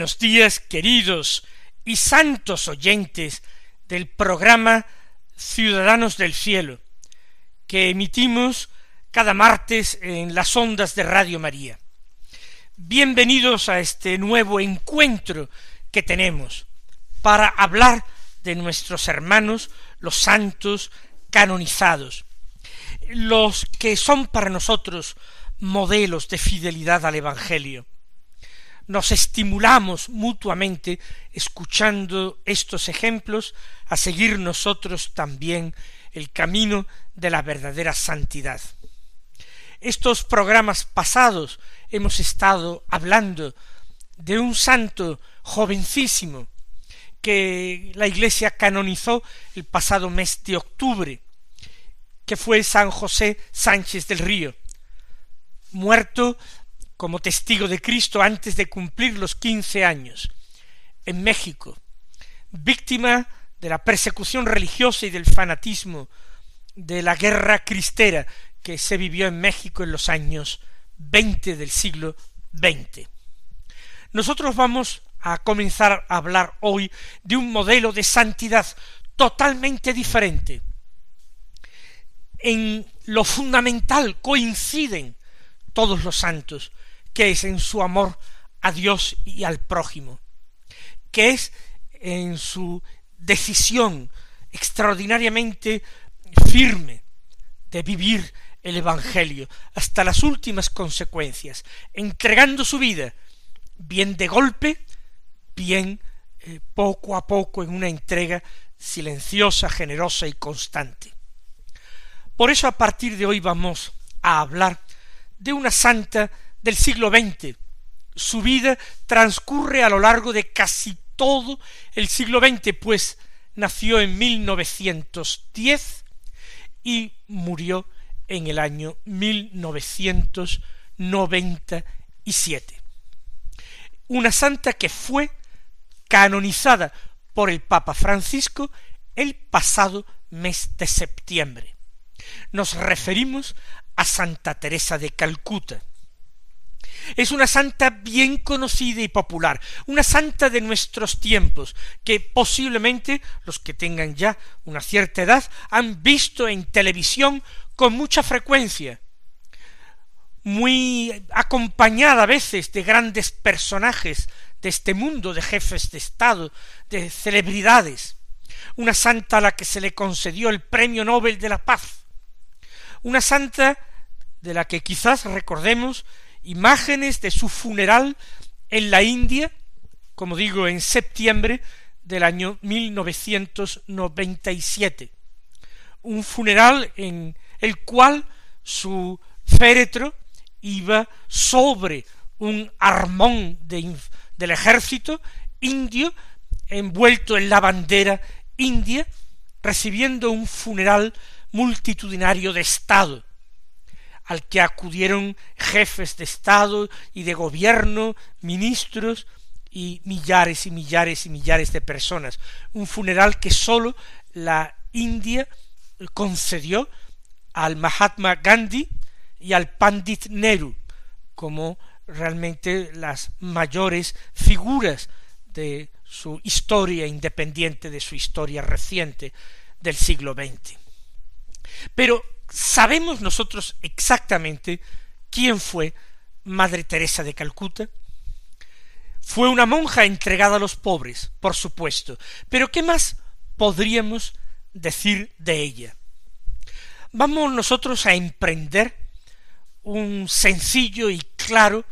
Buenos días, queridos y santos oyentes del programa Ciudadanos del Cielo, que emitimos cada martes en las ondas de Radio María. Bienvenidos a este nuevo encuentro que tenemos para hablar de nuestros hermanos, los santos canonizados, los que son para nosotros modelos de fidelidad al Evangelio nos estimulamos mutuamente escuchando estos ejemplos a seguir nosotros también el camino de la verdadera santidad. Estos programas pasados hemos estado hablando de un santo jovencísimo que la Iglesia canonizó el pasado mes de octubre, que fue San José Sánchez del Río, muerto como testigo de Cristo antes de cumplir los quince años, en México, víctima de la persecución religiosa y del fanatismo de la guerra cristera que se vivió en México en los años veinte del siglo XX. Nosotros vamos a comenzar a hablar hoy de un modelo de santidad totalmente diferente. En lo fundamental coinciden todos los santos, que es en su amor a Dios y al prójimo, que es en su decisión extraordinariamente firme de vivir el Evangelio hasta las últimas consecuencias, entregando su vida, bien de golpe, bien eh, poco a poco en una entrega silenciosa, generosa y constante. Por eso a partir de hoy vamos a hablar de una santa del siglo XX. Su vida transcurre a lo largo de casi todo el siglo XX, pues nació en 1910 y murió en el año 1997. Una santa que fue canonizada por el Papa Francisco el pasado mes de septiembre. Nos referimos a Santa Teresa de Calcuta. Es una santa bien conocida y popular, una santa de nuestros tiempos, que posiblemente los que tengan ya una cierta edad han visto en televisión con mucha frecuencia, muy acompañada a veces de grandes personajes de este mundo, de jefes de Estado, de celebridades, una santa a la que se le concedió el Premio Nobel de la Paz, una santa de la que quizás recordemos imágenes de su funeral en la India, como digo, en septiembre del año 1997. Un funeral en el cual su féretro iba sobre un armón del ejército indio envuelto en la bandera india, recibiendo un funeral multitudinario de Estado, al que acudieron jefes de Estado y de gobierno, ministros y millares y millares y millares de personas. Un funeral que sólo la India concedió al Mahatma Gandhi y al Pandit Nehru como realmente las mayores figuras de su historia independiente, de su historia reciente del siglo XX. Pero ¿Sabemos nosotros exactamente quién fue Madre Teresa de Calcuta? Fue una monja entregada a los pobres, por supuesto, pero ¿qué más podríamos decir de ella? Vamos nosotros a emprender un sencillo y claro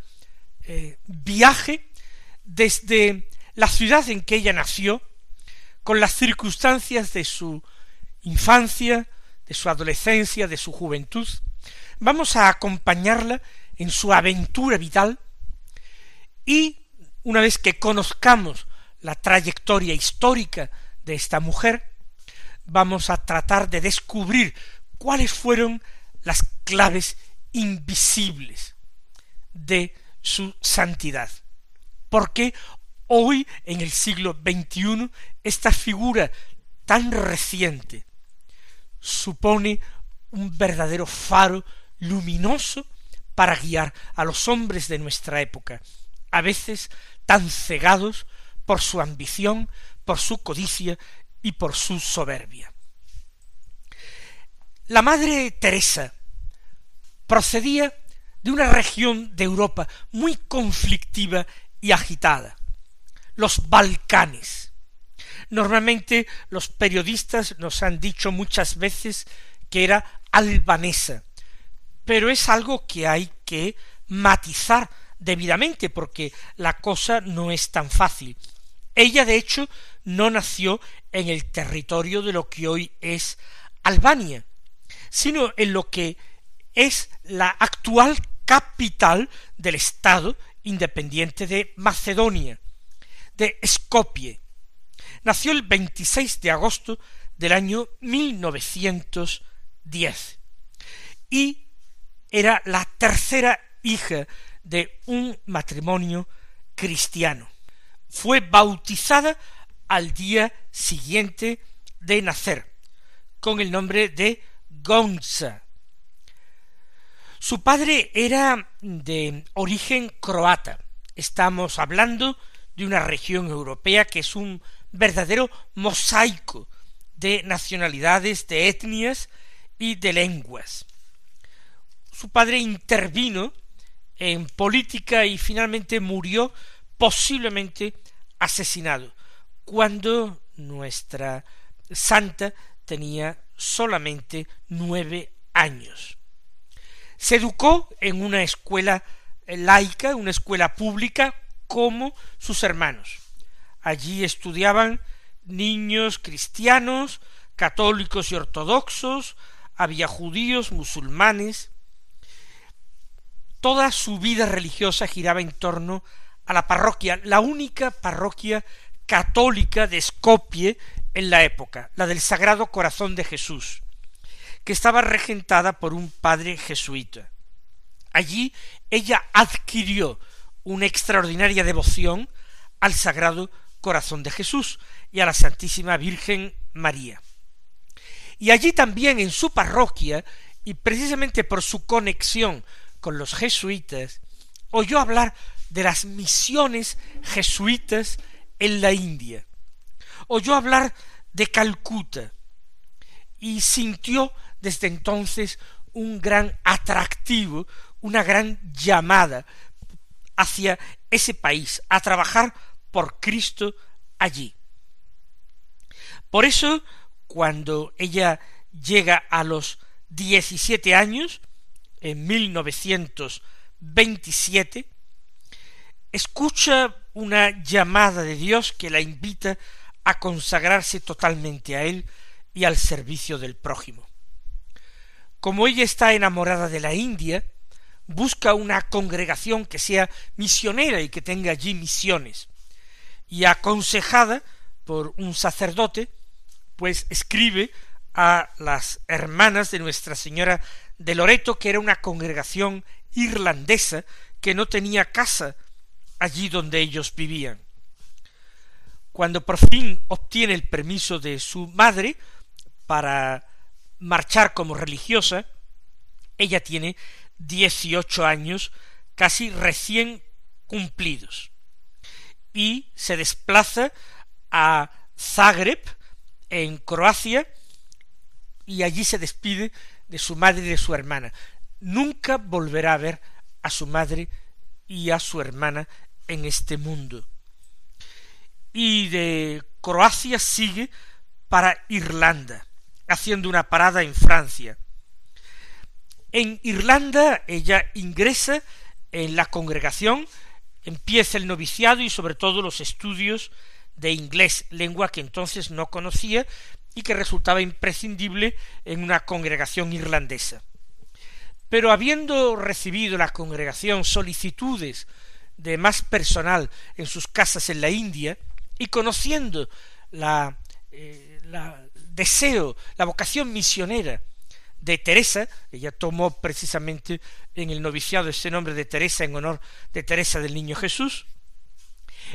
eh, viaje desde la ciudad en que ella nació, con las circunstancias de su infancia, de su adolescencia, de su juventud. Vamos a acompañarla en su aventura vital y una vez que conozcamos la trayectoria histórica de esta mujer, vamos a tratar de descubrir cuáles fueron las claves invisibles de su santidad. Porque hoy, en el siglo XXI, esta figura tan reciente supone un verdadero faro luminoso para guiar a los hombres de nuestra época, a veces tan cegados por su ambición, por su codicia y por su soberbia. La Madre Teresa procedía de una región de Europa muy conflictiva y agitada, los Balcanes. Normalmente los periodistas nos han dicho muchas veces que era albanesa, pero es algo que hay que matizar debidamente porque la cosa no es tan fácil. Ella, de hecho, no nació en el territorio de lo que hoy es Albania, sino en lo que es la actual capital del Estado independiente de Macedonia, de Skopje. Nació el 26 de agosto del año 1910 y era la tercera hija de un matrimonio cristiano. Fue bautizada al día siguiente de nacer, con el nombre de Gonza. Su padre era de origen croata. Estamos hablando de una región europea que es un verdadero mosaico de nacionalidades, de etnias y de lenguas. Su padre intervino en política y finalmente murió posiblemente asesinado cuando nuestra santa tenía solamente nueve años. Se educó en una escuela laica, una escuela pública, como sus hermanos. Allí estudiaban niños cristianos, católicos y ortodoxos, había judíos, musulmanes. Toda su vida religiosa giraba en torno a la parroquia, la única parroquia católica de Skopje en la época, la del Sagrado Corazón de Jesús, que estaba regentada por un padre jesuita. Allí ella adquirió una extraordinaria devoción al Sagrado Corazón de Jesús y a la Santísima Virgen María. Y allí también en su parroquia, y precisamente por su conexión con los jesuitas, oyó hablar de las misiones jesuitas en la India. Oyó hablar de Calcuta y sintió desde entonces un gran atractivo, una gran llamada hacia ese país, a trabajar por Cristo allí. Por eso, cuando ella llega a los diecisiete años, en 1927, escucha una llamada de Dios que la invita a consagrarse totalmente a Él y al servicio del prójimo. Como ella está enamorada de la India, busca una congregación que sea misionera y que tenga allí misiones. Y aconsejada por un sacerdote, pues escribe a las hermanas de Nuestra Señora de Loreto, que era una congregación irlandesa que no tenía casa allí donde ellos vivían. Cuando por fin obtiene el permiso de su madre para marchar como religiosa, ella tiene dieciocho años casi recién cumplidos y se desplaza a Zagreb en Croacia y allí se despide de su madre y de su hermana. Nunca volverá a ver a su madre y a su hermana en este mundo. Y de Croacia sigue para Irlanda, haciendo una parada en Francia. En Irlanda ella ingresa en la congregación, empieza el noviciado y sobre todo los estudios de inglés, lengua que entonces no conocía y que resultaba imprescindible en una congregación irlandesa. Pero habiendo recibido la congregación solicitudes de más personal en sus casas en la India y conociendo la, eh, deseo, la vocación misionera de Teresa, ella tomó precisamente en el noviciado ese nombre de Teresa en honor de Teresa del Niño Jesús,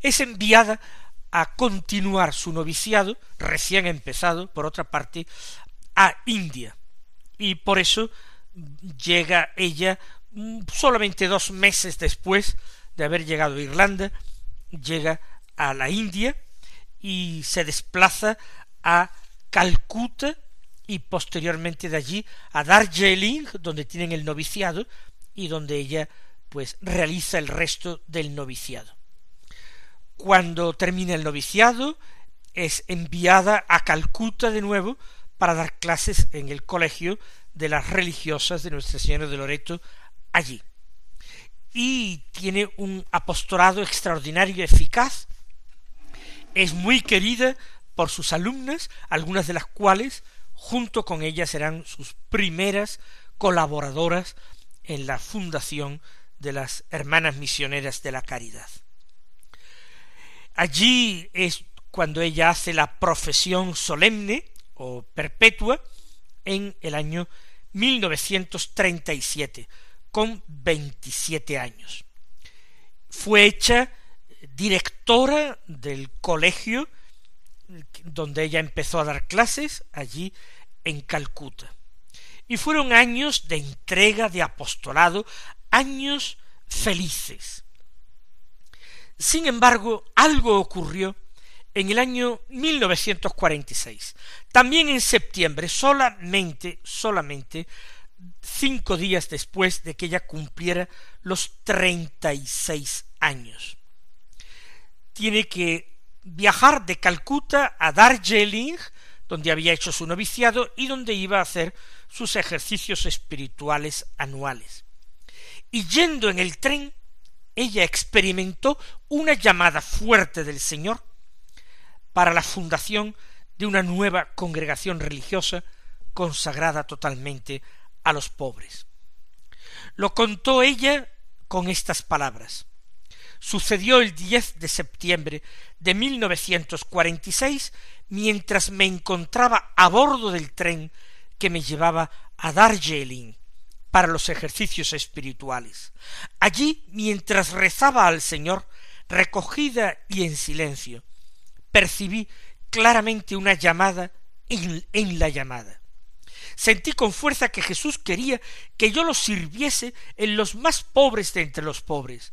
es enviada a continuar su noviciado, recién empezado, por otra parte, a India. Y por eso llega ella mm, solamente dos meses después de haber llegado a Irlanda, llega a la India y se desplaza a Calcuta y posteriormente de allí a Darjeeling, donde tienen el noviciado y donde ella pues realiza el resto del noviciado. Cuando termina el noviciado, es enviada a Calcuta de nuevo para dar clases en el colegio de las religiosas de Nuestra Señora de Loreto allí. Y tiene un apostolado extraordinario y eficaz. Es muy querida por sus alumnas, algunas de las cuales junto con ella serán sus primeras colaboradoras en la fundación de las Hermanas Misioneras de la Caridad. Allí es cuando ella hace la profesión solemne o perpetua en el año 1937, con 27 años. Fue hecha directora del colegio donde ella empezó a dar clases, allí en Calcuta. Y fueron años de entrega, de apostolado, años felices. Sin embargo, algo ocurrió en el año 1946. También en septiembre, solamente, solamente cinco días después de que ella cumpliera los treinta y seis años. Tiene que viajar de Calcuta a Darjeeling, donde había hecho su noviciado y donde iba a hacer sus ejercicios espirituales anuales. Y yendo en el tren, ella experimentó una llamada fuerte del Señor para la fundación de una nueva congregación religiosa consagrada totalmente a los pobres. Lo contó ella con estas palabras. Sucedió el 10 de septiembre de 1946 mientras me encontraba a bordo del tren que me llevaba a Darjeeling para los ejercicios espirituales. Allí, mientras rezaba al Señor, recogida y en silencio, percibí claramente una llamada en, en, la llamada. Sentí con fuerza que Jesús quería que yo lo sirviese en los más pobres de entre los pobres,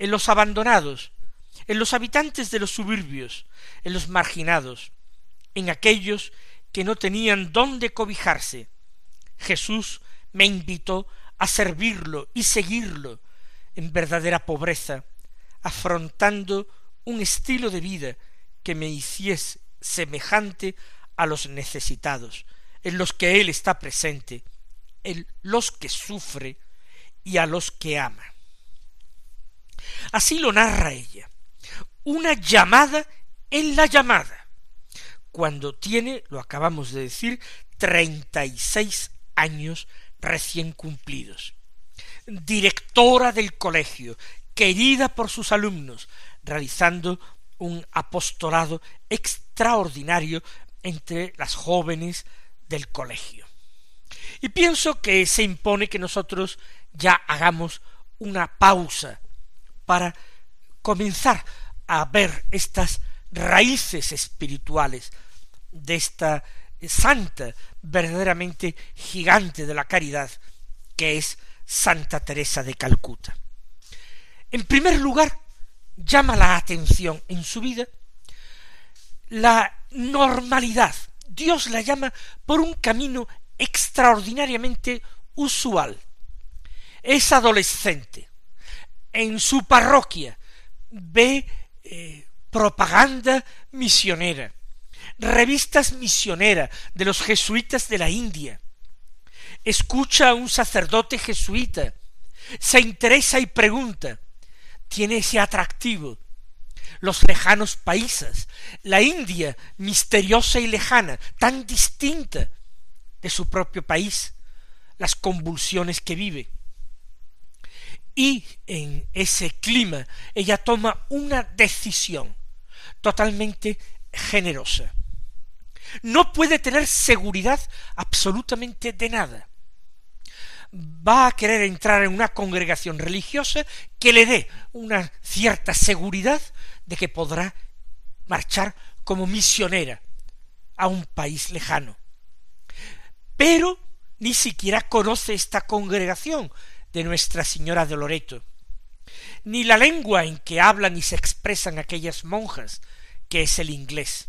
en los abandonados, en los habitantes de los suburbios, en los marginados, en aquellos que no tenían dónde cobijarse. Jesús me invitó a servirlo y seguirlo en verdadera pobreza, afrontando un estilo de vida que me hiciese semejante a los necesitados, en los que Él está presente, en los que sufre y a los que ama. Así lo narra ella, una llamada en la llamada, cuando tiene, lo acabamos de decir, treinta y seis años recién cumplidos. Directora del colegio, querida por sus alumnos, realizando un apostolado extraordinario entre las jóvenes del colegio. Y pienso que se impone que nosotros ya hagamos una pausa para comenzar a ver estas raíces espirituales de esta santa, verdaderamente gigante de la caridad, que es Santa Teresa de Calcuta. En primer lugar, llama la atención en su vida la normalidad. Dios la llama por un camino extraordinariamente usual. Es adolescente. En su parroquia ve eh, propaganda misionera, revistas misioneras de los jesuitas de la India. escucha a un sacerdote jesuita, se interesa y pregunta, tiene ese atractivo, los lejanos países, la India misteriosa y lejana, tan distinta de su propio país, las convulsiones que vive. Y en ese clima ella toma una decisión totalmente generosa. No puede tener seguridad absolutamente de nada. Va a querer entrar en una congregación religiosa que le dé una cierta seguridad de que podrá marchar como misionera a un país lejano. Pero ni siquiera conoce esta congregación de Nuestra Señora de Loreto, ni la lengua en que hablan y se expresan aquellas monjas, que es el inglés.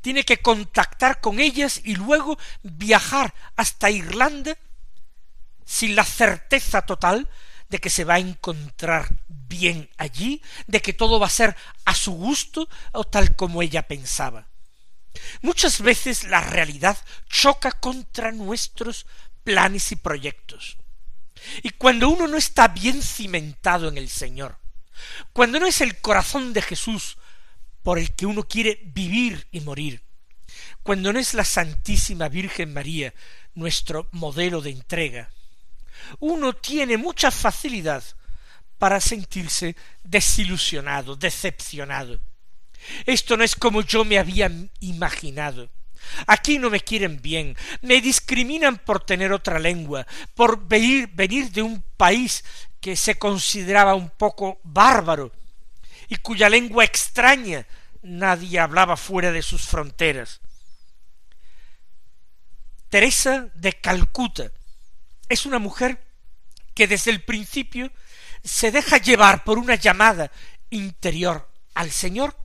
Tiene que contactar con ellas y luego viajar hasta Irlanda sin la certeza total de que se va a encontrar bien allí, de que todo va a ser a su gusto o tal como ella pensaba. Muchas veces la realidad choca contra nuestros planes y proyectos. Y cuando uno no está bien cimentado en el Señor, cuando no es el corazón de Jesús por el que uno quiere vivir y morir, cuando no es la Santísima Virgen María nuestro modelo de entrega, uno tiene mucha facilidad para sentirse desilusionado, decepcionado. Esto no es como yo me había imaginado. Aquí no me quieren bien, me discriminan por tener otra lengua, por venir, venir de un país que se consideraba un poco bárbaro y cuya lengua extraña nadie hablaba fuera de sus fronteras. Teresa de Calcuta es una mujer que desde el principio se deja llevar por una llamada interior al Señor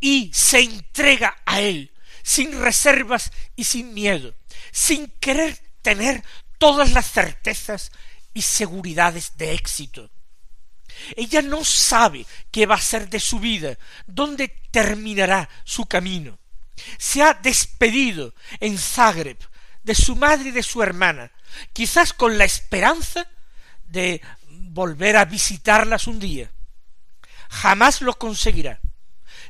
y se entrega a Él sin reservas y sin miedo, sin querer tener todas las certezas y seguridades de éxito. Ella no sabe qué va a ser de su vida, dónde terminará su camino. Se ha despedido en Zagreb de su madre y de su hermana, quizás con la esperanza de volver a visitarlas un día. Jamás lo conseguirá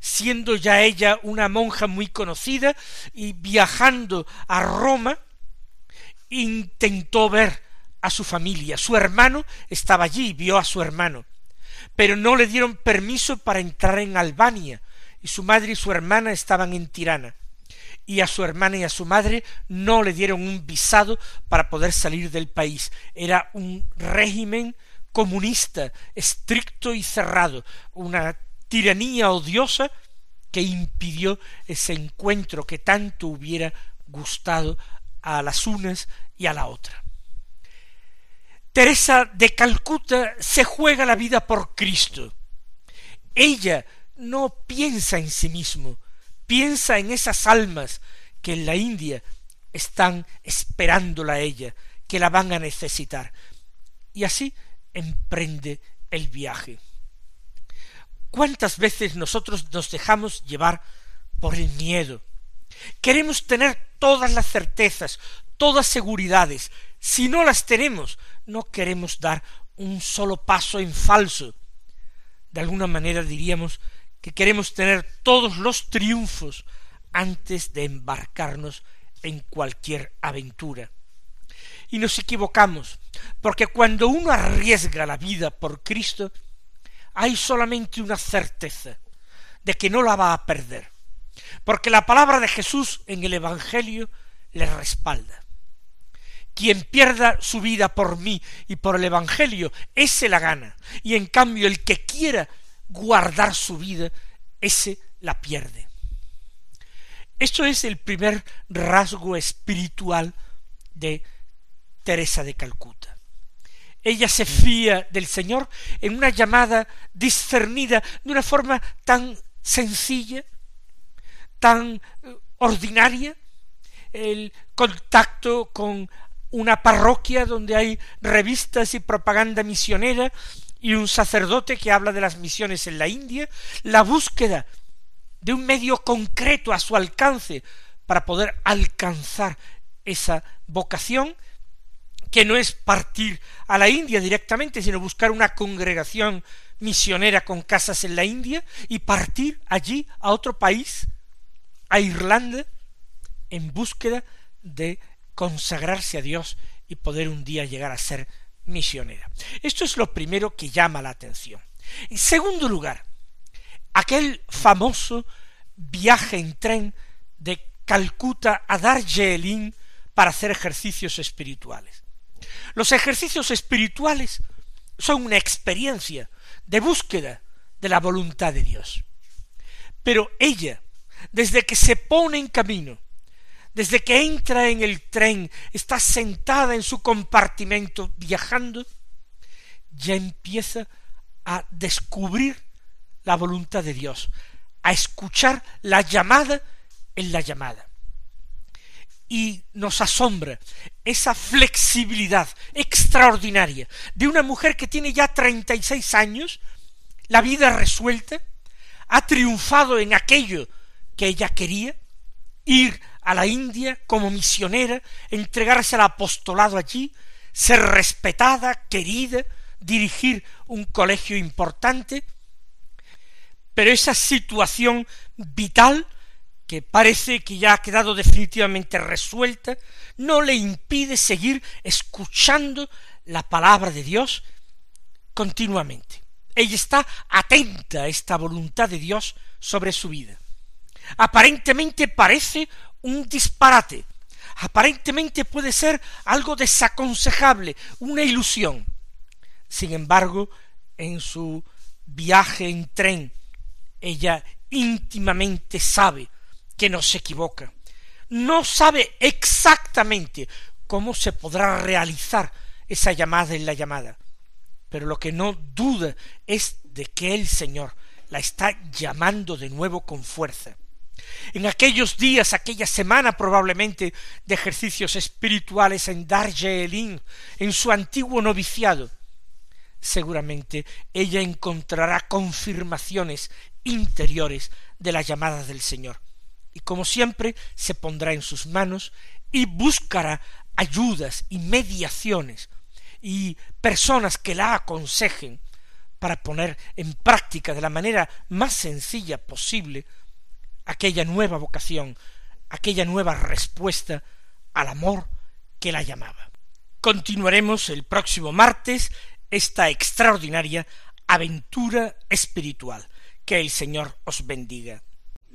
siendo ya ella una monja muy conocida y viajando a Roma, intentó ver a su familia. Su hermano estaba allí, vio a su hermano, pero no le dieron permiso para entrar en Albania, y su madre y su hermana estaban en Tirana. Y a su hermana y a su madre no le dieron un visado para poder salir del país. Era un régimen comunista, estricto y cerrado, una tiranía odiosa que impidió ese encuentro que tanto hubiera gustado a las unas y a la otra. Teresa de Calcuta se juega la vida por Cristo. Ella no piensa en sí mismo, piensa en esas almas que en la India están esperándola a ella, que la van a necesitar. Y así emprende el viaje. ¿Cuántas veces nosotros nos dejamos llevar por el miedo? Queremos tener todas las certezas, todas seguridades. Si no las tenemos, no queremos dar un solo paso en falso. De alguna manera diríamos que queremos tener todos los triunfos antes de embarcarnos en cualquier aventura. Y nos equivocamos, porque cuando uno arriesga la vida por Cristo, hay solamente una certeza de que no la va a perder, porque la palabra de Jesús en el Evangelio le respalda. Quien pierda su vida por mí y por el Evangelio, ese la gana, y en cambio el que quiera guardar su vida, ese la pierde. Esto es el primer rasgo espiritual de Teresa de Calcuta. Ella se fía del Señor en una llamada discernida de una forma tan sencilla, tan eh, ordinaria, el contacto con una parroquia donde hay revistas y propaganda misionera y un sacerdote que habla de las misiones en la India, la búsqueda de un medio concreto a su alcance para poder alcanzar esa vocación que no es partir a la India directamente, sino buscar una congregación misionera con casas en la India y partir allí a otro país, a Irlanda, en búsqueda de consagrarse a Dios y poder un día llegar a ser misionera. Esto es lo primero que llama la atención. En segundo lugar, aquel famoso viaje en tren de Calcuta a Darjeeling para hacer ejercicios espirituales. Los ejercicios espirituales son una experiencia de búsqueda de la voluntad de Dios. Pero ella, desde que se pone en camino, desde que entra en el tren, está sentada en su compartimento viajando, ya empieza a descubrir la voluntad de Dios, a escuchar la llamada en la llamada. Y nos asombra esa flexibilidad extraordinaria de una mujer que tiene ya treinta y seis años, la vida resuelta, ha triunfado en aquello que ella quería, ir a la India como misionera, entregarse al apostolado allí, ser respetada, querida, dirigir un colegio importante, pero esa situación vital que parece que ya ha quedado definitivamente resuelta, no le impide seguir escuchando la palabra de Dios continuamente. Ella está atenta a esta voluntad de Dios sobre su vida. Aparentemente parece un disparate. Aparentemente puede ser algo desaconsejable, una ilusión. Sin embargo, en su viaje en tren, ella íntimamente sabe que no se equivoca. No sabe exactamente cómo se podrá realizar esa llamada en la llamada, pero lo que no duda es de que el Señor la está llamando de nuevo con fuerza en aquellos días, aquella semana probablemente de ejercicios espirituales en Darjeeling, en su antiguo noviciado, seguramente ella encontrará confirmaciones interiores de la llamada del Señor. Y como siempre, se pondrá en sus manos y buscará ayudas y mediaciones y personas que la aconsejen para poner en práctica de la manera más sencilla posible aquella nueva vocación, aquella nueva respuesta al amor que la llamaba. Continuaremos el próximo martes esta extraordinaria aventura espiritual. Que el Señor os bendiga.